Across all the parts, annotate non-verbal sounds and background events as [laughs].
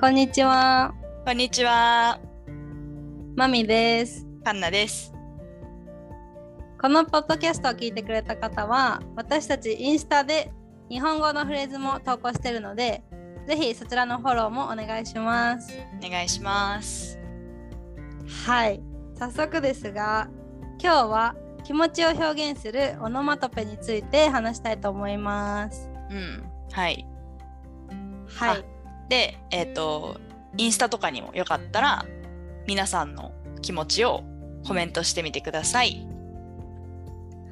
こんにちは。こんにちは。まみです。カンナです。このポッドキャストを聞いてくれた方は、私たちインスタで日本語のフレーズも投稿しているので、ぜひそちらのフォローもお願いします。お願いします。はい。早速ですが、今日は気持ちを表現するオノマトペについて話したいと思います。うん。はい。はい。で、えっ、と、インスタとかにもよかったら、皆さんの気持ちをコメントしてみてください。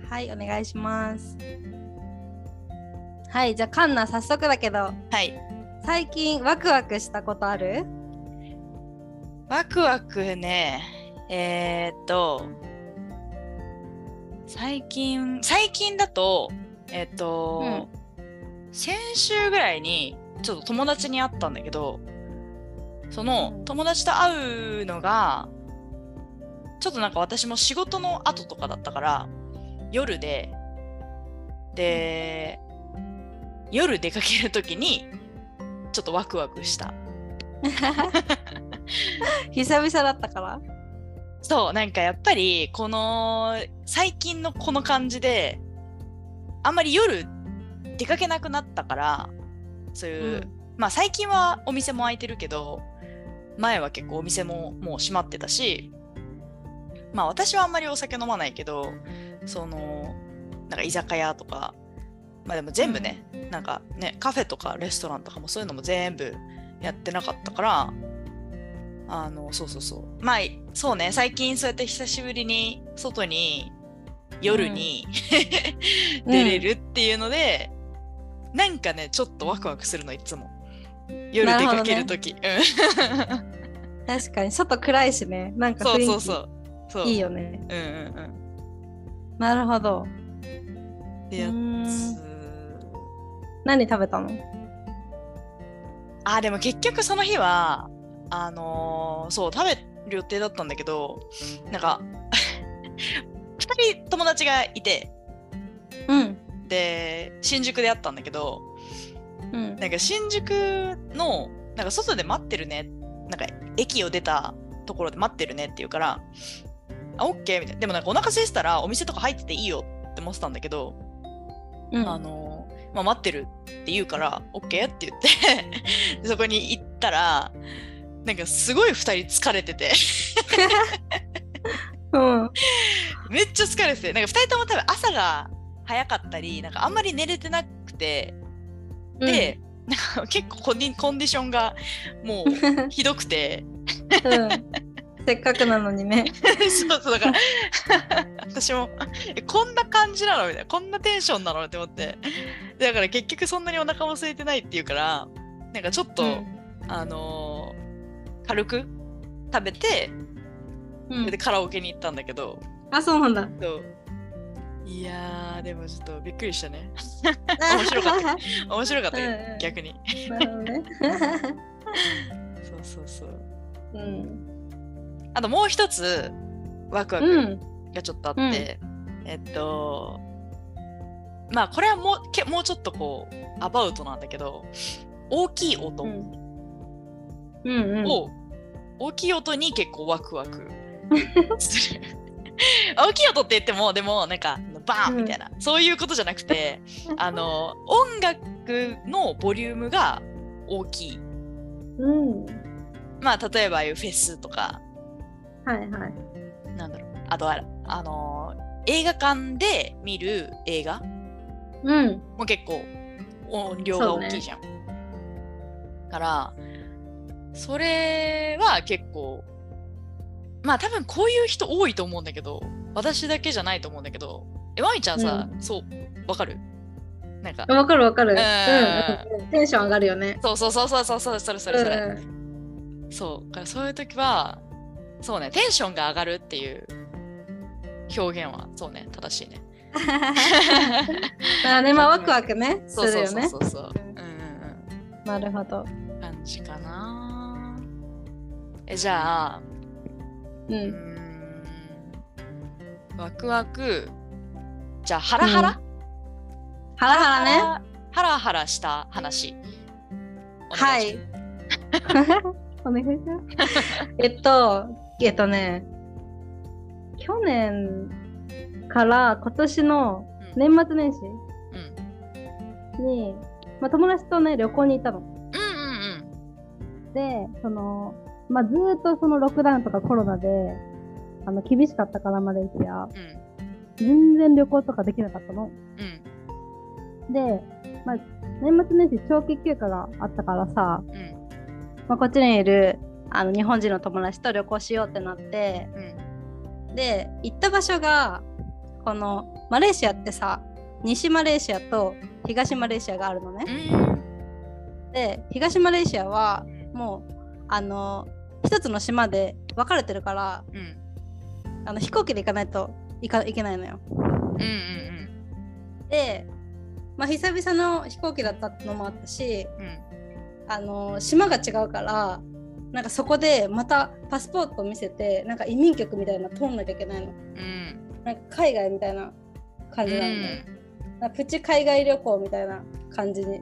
はい、お願いします。はい、じゃあカンナ早速だけど、はい。最近ワクワクしたことある？ワクワクね、えっ、と、最近、最近だと、えっ、と、先週ぐらいにちょっと友達に会ったんだけどそのうん。友達と会うのがちょっとなんか私も仕事の後とかだったから夜でで夜出かける時にちょっとワクワクした。[laughs] 久々だったから？そうなんかやっぱりこの最近のこの感じであんまり夜出かけなくなったからそういう、まあ最近はお店も開いてるけど前は結構お店ももう閉まってたしまあ私はあんまりお酒飲まないけどそのなんか居酒屋とかまあでも全部ね、なんかねカフェとかレストランとかもそういうのも全部やってなかったからあのそうそうそう。まあそうね最近そうやって久しぶりに外に夜に、[laughs] 出れるっていうので、なんかねちょっとワクワクするのいつも。夜出かけるとき、うん。確かに外暗いしね。なんかそうそうそうそう。いいよね。うんうんなるほど。うんでやつ。何食べたの？あでも結局その日はあのーそう食べる予定だったんだけどなんか [laughs] 2人友達がいて。うんで新宿で会ったんだけどうん。なんか新宿のなんか外で待ってるねなんか駅を出たところで待ってるねって言うからあオッケーみたいな。でもなんかお腹空いてたらお店とか入ってていいよって思ってたんだけど、うん。あのまあ、待ってるって言うからオッケーって言ってでそこに行ったらなんかすごい2人疲れてて。うん。めっちゃ疲れててなんか2人とも多分朝が早かったりなんかあんまり寝れてなくてで、なんか [laughs] 結構コンディションがもう [laughs] ひどくて。うん、せっかくなのにね。[laughs] そうそうだから私もえこんな感じなのみたいなこんなテンションなのって思って。だから結局そんなにお腹も空いてないっていうからなんかちょっと、うん。あのー軽く食べてうん。でカラオケに行ったんだけど、あそうなんだ。そういやーでもちょっとびっくりしたね。[laughs] 面白かった面白かった逆に。なるほどね。[laughs] そうそうそう。うん。あともう一つワクワクうん。がちょっとあって、えっとまあこれはもうけもうちょっとこうアバウトなんだけど大きい音うんうん。を、大きい音に結構ワクワク [laughs] する。大きい音って言ってもでもなんかバーンみたいな、そういうことじゃなくてあの音楽のボリュームが大きい。うん。まあ例えばああいうフェスとか。はいはい。なんだろう。あとはあの映画館で見る映画。うん。もう結構音量が大きいじゃん。からそれは結構まあ多分こういう人多いと思うんだけど私だけじゃないと思うんだけどえまみちゃんさ、うそうわかる？なんかわかるわかる。んうんうんテンション上がるよね。そうそうそうそうそうそうそれそれそれ、うんそうだからそういう時はそうねテンションが上がるっていう表現はそうね正しいね。[laughs] まあね、まあワクワクね、すそうそうそう。そうそう。うんうんなるほど。うん。感じかな。えじゃあ、う。んワクワク。じゃあハラハラ、ハラハラね。ハラハラした話。おはい。お願いします。えっと、えっとね、去年から今年のうん年末年始うんに、まあ、友達とね、旅行に行ったの。うんうんで、その、まあ、ずーっとそのロックダウンとかコロナで、あの、厳しかったから、マレーシア。うん全然旅行とかできなかったの。うん。で、まあ、年末年始長期休暇があったからさ、うん。まあ、こっちにいるあの日本人の友達と旅行しようってなって、うん。で、行った場所が、このマレーシアってさ、西マレーシアと東マレーシアがあるのね。で、東マレーシアはもう、あの、一つの島で分かれてるから、うん。あの飛行機で行かないといかいけないのよ。うんうんで、まあ、久々の飛行機だったのもあったし、うん。うんあの島が違うからなんかそこでまたパスポートを見せてなんか移民局みたいなの通んなきゃいけないの。うん。なんか海外みたいな感じなんで、なんかプチ海外旅行みたいな感じに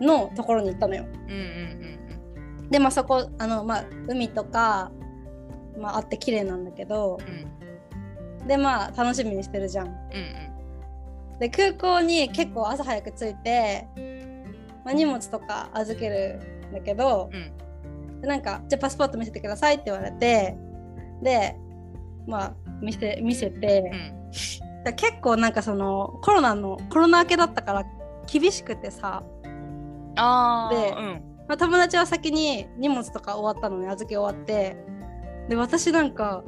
のところに行ったのよ。うんうんうん。でまあそこあの、まあ、海とか、まあ、あって綺麗なんだけどうんでまあ楽しみにしてるじゃん。うんで空港に結構朝早く着いて、まあ、荷物とか預けるんだけど、うん。でなんかじゃあパスポート見せてくださいって言われてでまあ見せ見せて、うん。だ結構なんかそのコロナのコロナ明けだったから厳しくてさ、ああでうん。まあ、友達は先に荷物とか終わったのに預け終わって。で私なんか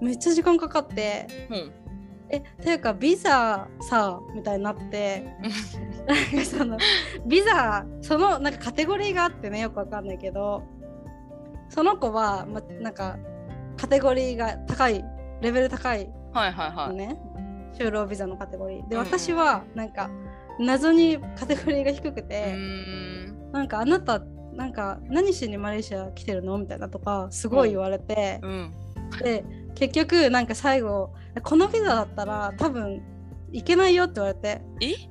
めっちゃ時間かかってうん。えていうかビザさみたいになってなんかそのビザそのなんかカテゴリーがあってねよくわかんないけどその子は、ま、なんかカテゴリーが高いレベル高いはいはいはい。のね、就労ビザのカテゴリー。でうん私はなんか謎にカテゴリーが低くうて、ーん。なんかあなたなんか何しにマレーシア来てるの？みたいなとかすごい言われて、うん。で結局なんか最後このビザだったら多分行けないよって言われて。え？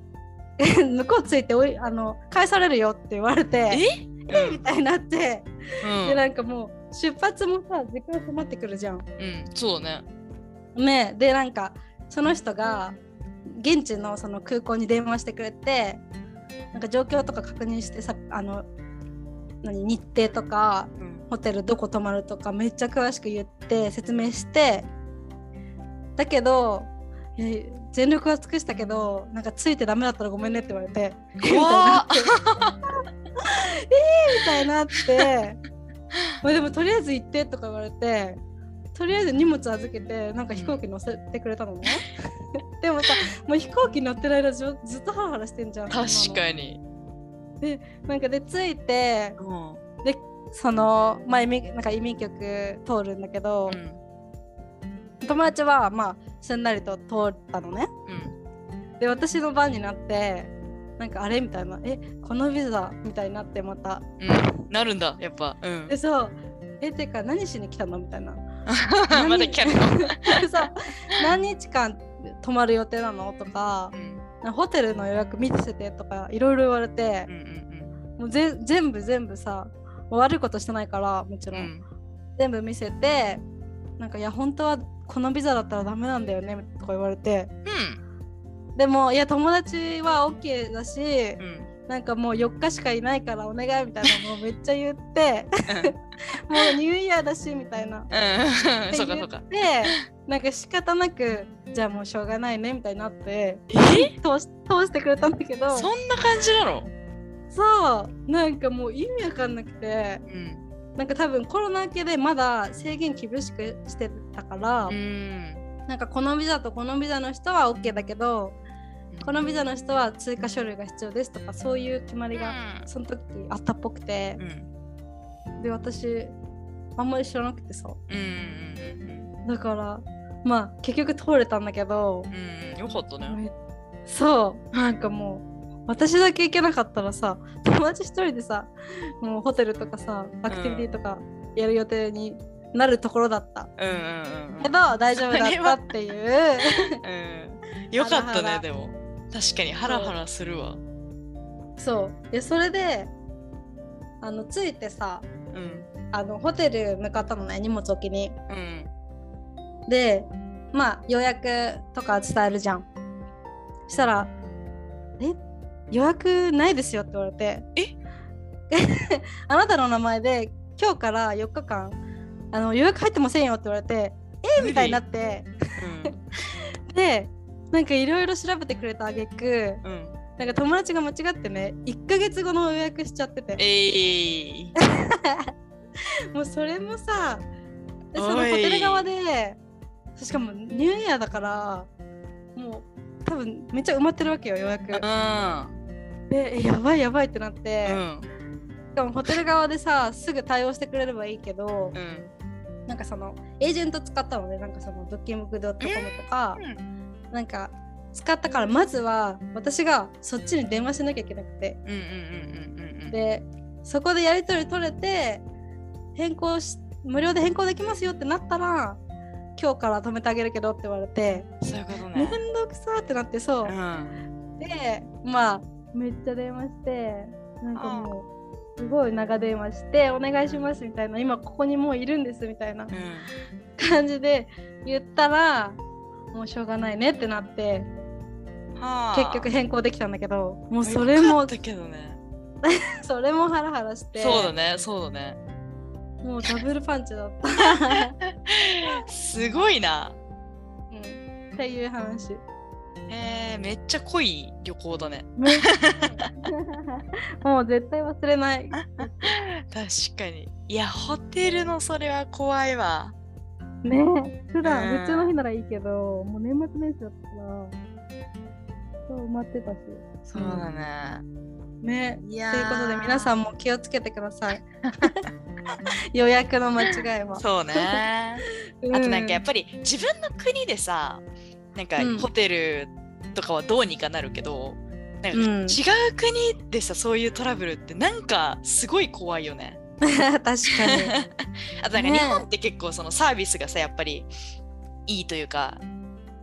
向こうついておいあの返されるよって言われてえ？え？みたいになって、うん。でなんかもう出発もさ時間迫ってくるじゃん。うんそうだね。ねでなんかその人が現地のその空港に電話してくれてなんか状況とか確認してさあの何日程とかうん。ホテルどこ泊まるとかめっちゃ詳しく言って説明してだけど全力は尽くしたけどなんかついてダメだったらごめんねって言われて怖っ。みたいになってまあでもとりあえず行ってとか言われてとりあえず荷物預けてなんか飛行機乗せてくれたのね、でもさもう飛行機乗ってる間ずずっとハラハラしてんじゃん確にかになんかで着いてうん。そのまあ移民なんか移民局通るんだけど、うん。友達はまあすんなりと通ったのね。うん。で私の番になってなんかあれみたいなえこのビザみたいになってまた。うん。なるんだやっぱ。うん。でそう。えてか何しに来たのみたいな。[laughs] まだ [laughs] 何日間泊まる予定なの？とかうんホテルの予約見せてとかいろいろ言われてうんうんもうぜ全部全部さ悪いことしてないからもちろん、うん。うん全部見せてなんかいや本当はこのビザだったらダメなんだよねとか言われて。でもいや友達は OK だしうんうんなんかもう4日しかいないからお願いみたいなのをめっちゃ言ってもうニューイヤーだしみたいな。うん。そうかそうか。でなんか仕方なくじゃあもうしょうがないねみたいになってえ？通し通してくれたんだけど。そんな感じなの？そう。なんかもう意味わかんなくて。うん。なんか多分コロナ明けでまだ制限厳しくしてたから、うん。なんかこのビザとこのビザの人は OK だけどこのビザの人は追加書類が必要ですとかそういう決まりがその時あったっぽくてうん。うんで私あんまり知らなくてさ。うんうんだからまあ結局通れたんだけどうんうん。よかったね。めそう。なんかもう私だけ行けなかったらさ友達一人でさもうホテルとかさアクティビティとかやる予定になるところだった、うんうんうんけど大丈夫だったっていう。うん。よかったねでも確かにハラハラするわ。そう。いやそれであの着いてさうん。あのホテル向かったのね荷物置きに。うん。でまあ予約とか伝えるじゃん。そしたら「え？予約ないですよ」って言われて。え？[laughs] あなたの名前で今日から4日間あの予約入ってませんよって言われてえ？みたいになって。[laughs] でなんかいろいろ調べてくれたあげくうんうんなんか友達が間違ってね1ヶ月後の予約しちゃってて。えい [laughs] もうそれもさでそのホテル側でしかもニューイヤーだからもう多分めっちゃ埋まってるわけよ予約。うん。でえやばいやばいってなって、うん。しかもホテル側でさすぐ対応してくれればいいけどうん。なんかそのエージェント使ったのでなんかそのブッキングドットコムとかなんか使ったからまずは私がそっちに電話しなきゃいけなくて。でそこでやり取り取れて変更し無料で変更できますよってなったら今日から止めてあげるけどって言われてそういうことめんねどくさってなってそう。う、ん。でまあめっちゃ電話してなんかもうすごい長電話してお願いしますみたいな今ここにもういるんですみたいなうん。感じで言ったらもうしょうがないねってなってはあ。結局変更できたんだけどもうそれもね。[laughs] それもハラハラしてそうだねそうだね。もうダブルパンチだった、すごいな。うん、っていう話。えー、めっちゃ濃い旅行だね。[laughs] もう絶対忘れない。[laughs] 確かに。いやホテルのそれは怖いわね。普段うん普通の日ならいいけどもう年末年始だったらそう埋まってたし。そうだね、ね。いやー。ということで皆さんも気をつけてください。[laughs] 予約の間違いは。そうね。[laughs] あとなんかやっぱり自分の国でさなんかうん。ホテルとかはどうにかなるけど、なんかうん。違う国でさそういうトラブルってなんかすごい怖いよね。[laughs] 確かに。[laughs] あとなんかね。日本って結構そのサービスがさやっぱりいいというか、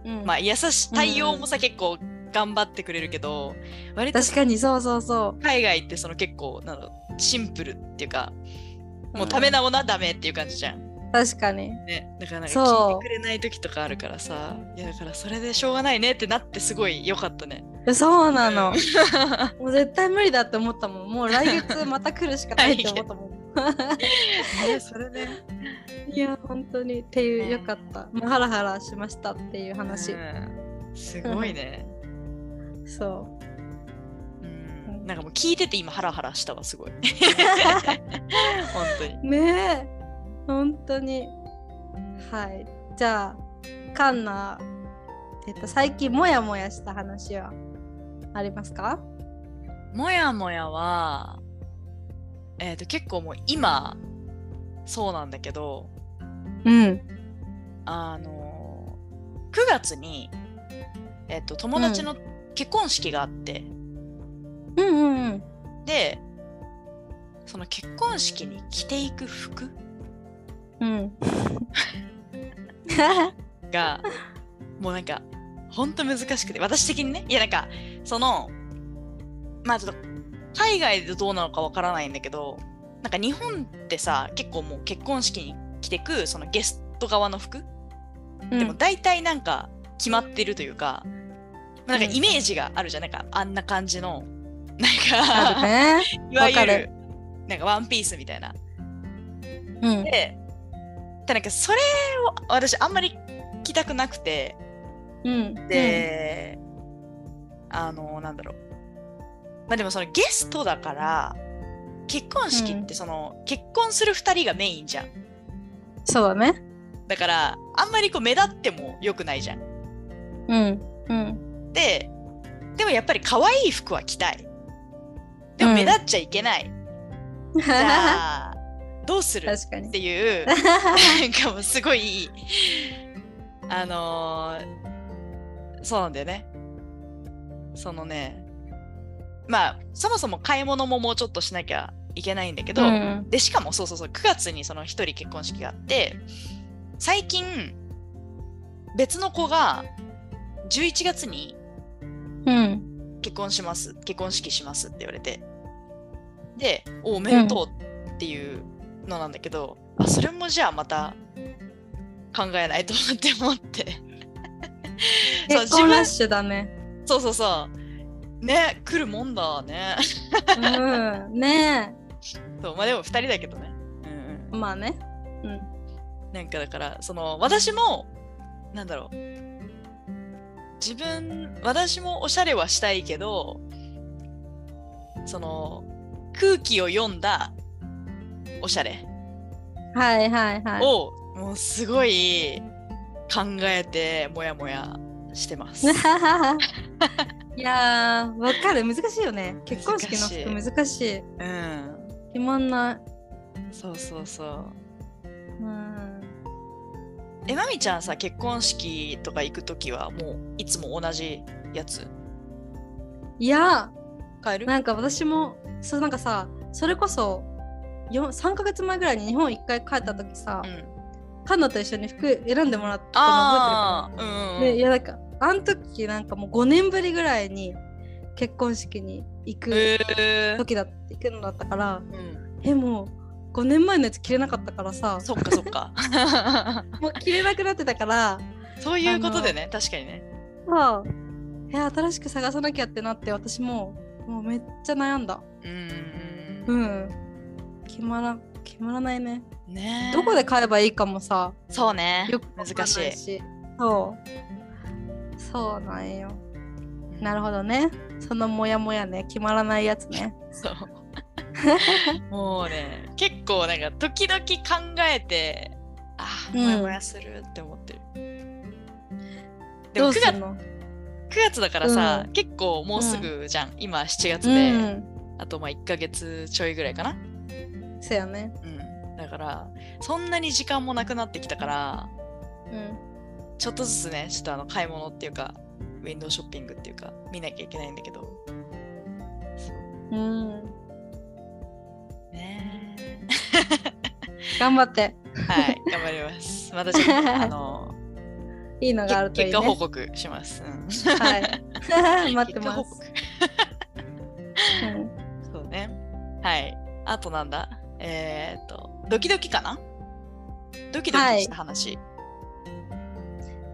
うん。まあ優しい対応もさ、結構頑張ってくれるけど割と確かにそうそうそ海外ってその結構なんだろうシンプルっていうかうもうため直なダメっていう感じじゃん。確かに。ね、だからなんか聞いてくれない時とかあるからさいやだからそれでしょうがないねってなってすごい良かったね。そうなの。もう絶対無理だって思ったもん。もう来月また来るしかないって思ったもん [laughs] ねそれね。いや本当にっていうよかった。もうハラハラしましたっていう話、うん。すごいね。[laughs] そう。ん。なんかもう聞いてて今ハラハラしたわすごい。[laughs] 本当に。うねえ。本当に。はい。じゃあカンナえっと最近モヤモヤした話はありますか？もやもやは、えー、と結構もう今そうなんだけどうん。あの9月に、えー、と友達の結婚式があって、うんうんうん。でその結婚式に着ていく服うん。[laughs] がもうなんかほんと難しくて私的にねいやなんかそのまあちょっと海外でどうなのかわからないんだけどなんか日本ってさ結構もう結婚式に着てくそのゲスト側の服、でも大体なんか決まってるというかなんかイメージがあるじゃん。なんかあんな感じの。なんか、ねいわゆる。わかるなんかワンピースみたいな。うん。ででなんかそれを私あんまり着たくなくて。うん。で、あのなんだろうまあでもそのゲストだから結婚式ってその、結婚する2人がメインじゃん。そうだね。だからあんまりこう目立っても良くないじゃん。うん。うん。ででもやっぱり可愛い服は着たい。でも目立っちゃいけない、じゃあどうする？っていうなんかもうすごいあのーそうなんだよね。そのねまあそもそも買い物ももうちょっとしなきゃいけないんだけど、うん。でしかもそうそうそう9月にその1人結婚式があって最近別の子が11月にうん。結婚します結婚式しますって言われて。で「おおめでとう」っていうのなんだけど、あそれもじゃあまた考えないとって思って。そう結婚ラッシュだね。そうそうそうね来るもんだねうん。ねそうまあでも2人だけどねうんえ。まあね。うん。うんなんかだからその私もなんだろう自分私もおしゃれはしたいけどその空気を読んだおしゃれはいはいはい。をもうすごい考えてもやもやしてます。[laughs] いやー、わかる。難しいよね。結婚式の服難しい。うん。決まんない。そうそうそう。うん。えまみちゃんさ結婚式とか行くときはもういつも同じやつ？いや、変える？なんか私も、そうなんかさ、それこそ、よ3ヶ月前ぐらいに日本一回帰った時さ、うん。カンナと一緒に服選んでもらったの覚ああ、うんうん。えてるかな。で、いやなんか、あの時なんかもう5年ぶりぐらいに結婚式に行く時だっ行くのだったから、うん。え、もう5年前のやつ着れなかったからさ、そっかそっか。[laughs] もう着れなくなってたから、そういうことでね、確かにね。そうえ新しく探さなきゃってなって私ももうめっちゃ悩んだうんうんうん決まら決まらないねうん。ねえどこで買えばいいかもさそうねよく。難しい。しそうそうなんよ。なるほどね。そのモヤモヤね。決まらないやつね。そう。[laughs] もうね、結構なんか時々考えて、ああ、うん。もやもやするって思ってる。でも9月どうすんの？9月だからさ、うん。結構もうすぐじゃん。今7月うで、ん。あとまあ1ヶ月ちょいぐらいかな。そやね。うん。だから、そんなに時間もなくなってきたから、うんちょっとずつね、ちょっとあの買い物っていうか、ウィンドウショッピングっていうか、見なきゃいけないんだけど。うんねえ頑張ってはい、頑張ります。またちょっと、あの、[laughs] いいのがあるといいね結果報告します。うん、はい [laughs] 待ってます結果報告うんそうね。はい。あとなんだ？えーっと、ドキドキかな？ドキドキした話。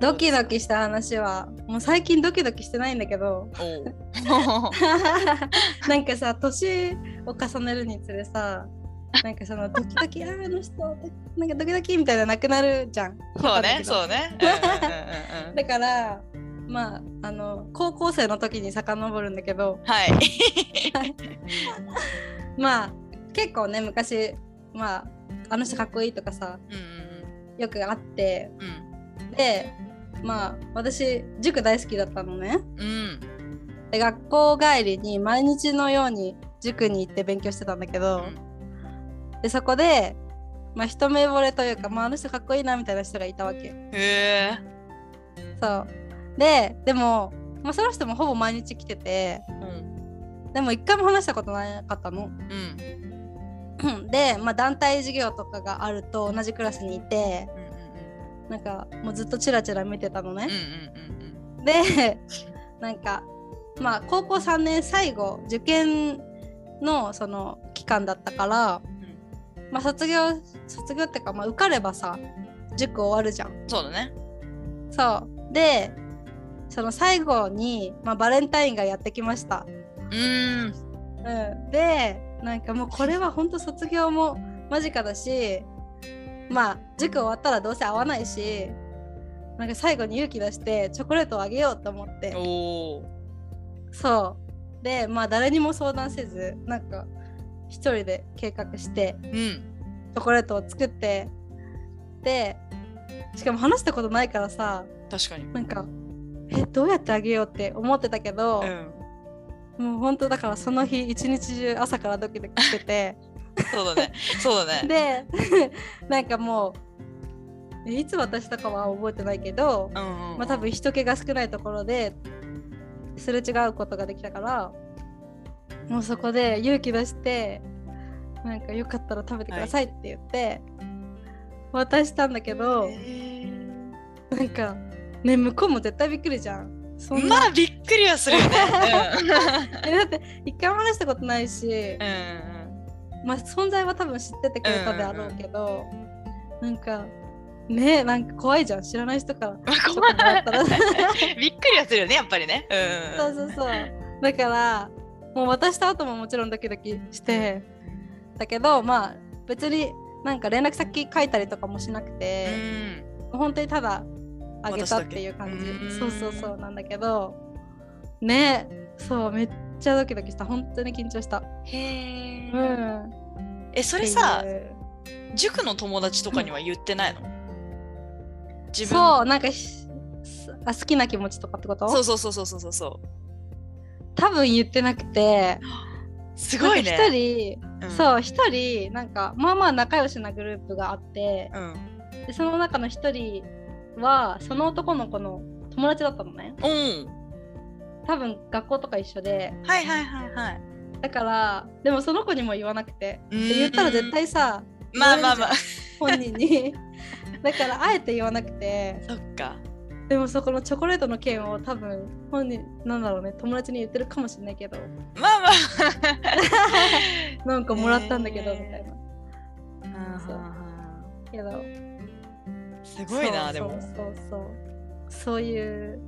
ドキドキした話はもう最近ドキドキしてないんだけど。[laughs] なんかさ年を重ねるにつれさなんかそのドキドキあの人なんかドキドキみたいななくなるじゃん。そうね、そうね。うんうんうんうんだからまああの高校生の時に遡るんだけど。はい。[laughs] まあ結構ね昔まああの人かっこいいとかさうん。よくあって。うん。でまあ私塾大好きだったのねうん。うん。で学校帰りに毎日のように塾に行って勉強してたんだけど、でそこで、まあ、一目惚れというか、まあ、あの人かっこいいなみたいな人がいたわけへえ。そうででも、まあ、その人もほぼ毎日来ててうん。でも一回も話したことなかったのうん。で、まあ、団体授業とかがあると同じクラスにいてうんなんかもうずっとチラチラ見てたのねでなんかまあ高校3年最後受験のその期間だったから、まあ卒業卒業っていうか、まあ、受かればさ塾終わるじゃん。そうだね。そうでその最後に、まあ、バレンタインがやってきました。うーん。うん、でなんかもうこれは本当卒業も間近だしまあ塾終わったらどうせ会わないしなんか最後に勇気出してチョコレートをあげようと思って。そうでまあ誰にも相談せずなんか一人で計画してうん。チョコレートを作ってでしかも話したことないからさ確かに。なんかえどうやってあげようって思ってたけどう、ん。もう本当だからその日一日中朝からドキドキしててそうだね。そうだね。で [laughs] なんかもうえいつ渡したかは覚えてないけど、うんうんうん。まあ多分人気が少ないところですれ違うことができたからもうそこで勇気出してなんかよかったら食べてくださいって言って、渡したんだけどへなんかね向こうも絶対びっくりじゃん。そんまあびっくりはするよね。[laughs] えだって一回も話したことないしうん。うん。まあ、存在は多分知っててくれたであろうけど、なんかねなんか怖いじゃん。知らない人からチョコもらったら。[laughs] びっくりはするよねやっぱりね。うん。そうそうそう。だからもう渡した後ももちろんドキドキしてだけどまあ別になんか連絡先書いたりとかもしなくうて、ん。本当にただあげたっていう感じ。そうそうそうなんだけどねそうめっちゃドキドキした。本当に緊張した。へえ、うん。えそれさ塾の友達とかには言ってないの？自分。そうなんかひあ好きな気持ちとかってこと？そうそうそうそうそうそう。多分言ってなくて。[laughs] すごいね。一人、うん。そう一人なんかまあまあ仲良しなグループがあって。うん。でその中の一人はその男の子の友達だったのね。うん。多分学校とか一緒で。はいはいはいはい。だからでもその子にも言わなくて。言ったら絶対さまあまあまあ。本人に。[laughs] だからあえて言わなくて。そっか。でもそこのチョコレートの件を多分本人なんだろうね友達に言ってるかもしれないけど。まあまあ。[laughs] なんかもらったんだけどみたいな。そう。けど。すごいなでも。そうそうそう。そういう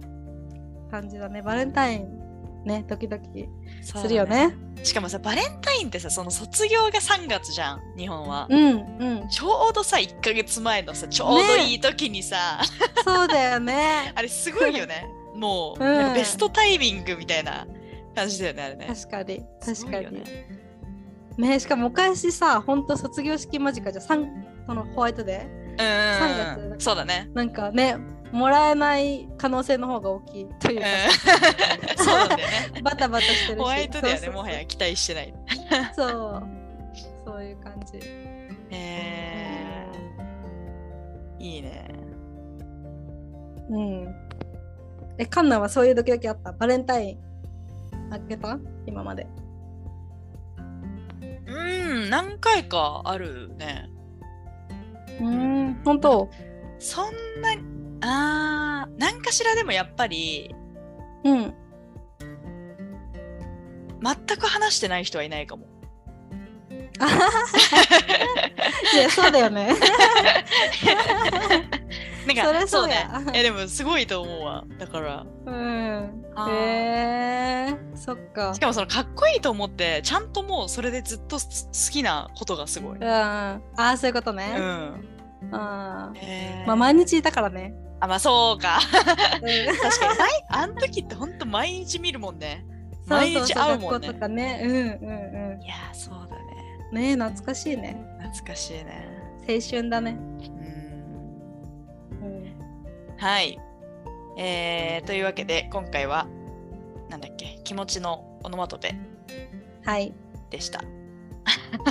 感じだね。バレンタインねドキドキそうだするよね。しかもさバレンタインってさその卒業が3月じゃん日本は。うんうん。ちょうどさ1ヶ月前のさちょうどいい時にさ、そうだよね。[laughs] あれすごいよね。もう、うん。ベストタイミングみたいな感じだよねあれね。確かにす確かに。ねねしかも昔さほんと卒業式間近じゃん。そのホワイトデー。うん3月。そうだね。なんかねもらえない可能性の方が大きいといううん。か、[laughs] そうだよね。バタバタしてるし。ホワイトデーはねもはや期待してない。[laughs] そう。そういう感じ。えー、いいね。うん。えカンナはそういうドキドキあった？バレンタインあげた？今まで。うん何回かあるね。うん本当？そんなあー何かしらでもやっぱりうん。全く話してない人はいないかも。[laughs] いやそうだよね。[laughs] なんかそりゃそうね。や。いやでもすごいと思うわ。だから。うん。へえー、そっか。しかもそのかっこいいと思ってちゃんともうそれでずっとす好きなことがすごい。うん。ああそういうことね、うん。あまあ毎日いたからね、あまあそうか。うん [laughs] 確かに毎あん時ってほんと毎日見るもんね。毎日会うもんねと。かねうんうんいやーそうだね。うんねえ懐かしいね懐かしいね。青春だね、うんうん、はい。えー、というわけで今回はなんだっけ気持ちのオノマトペはいでした。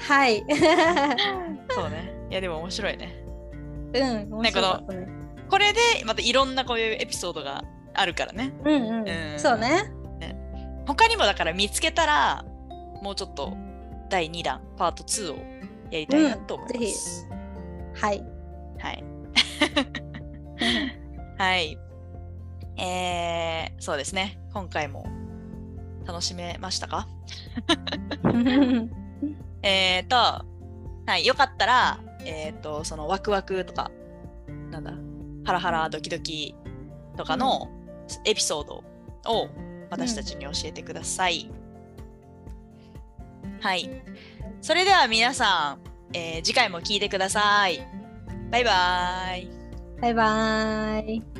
はい [laughs] そうね。いやでも面白いね。うん面白かったねこれでまたいろんなこういうエピソードがあるからね。うんうん、うんそうね他にもだから見つけたらもうちょっと第2弾パート2をやりたいなと思います。はいはい。[laughs] はい。えー、そうですね。今回も楽しめましたか？[laughs] えーと、はい、よかったら、えーと、そのワクワクとか、なんだ、ハラハラドキドキとかのエピソードを私たちに教えてください。はい。それでは皆さん、えー次回も聞いてください。バイバーイ。バイバーイ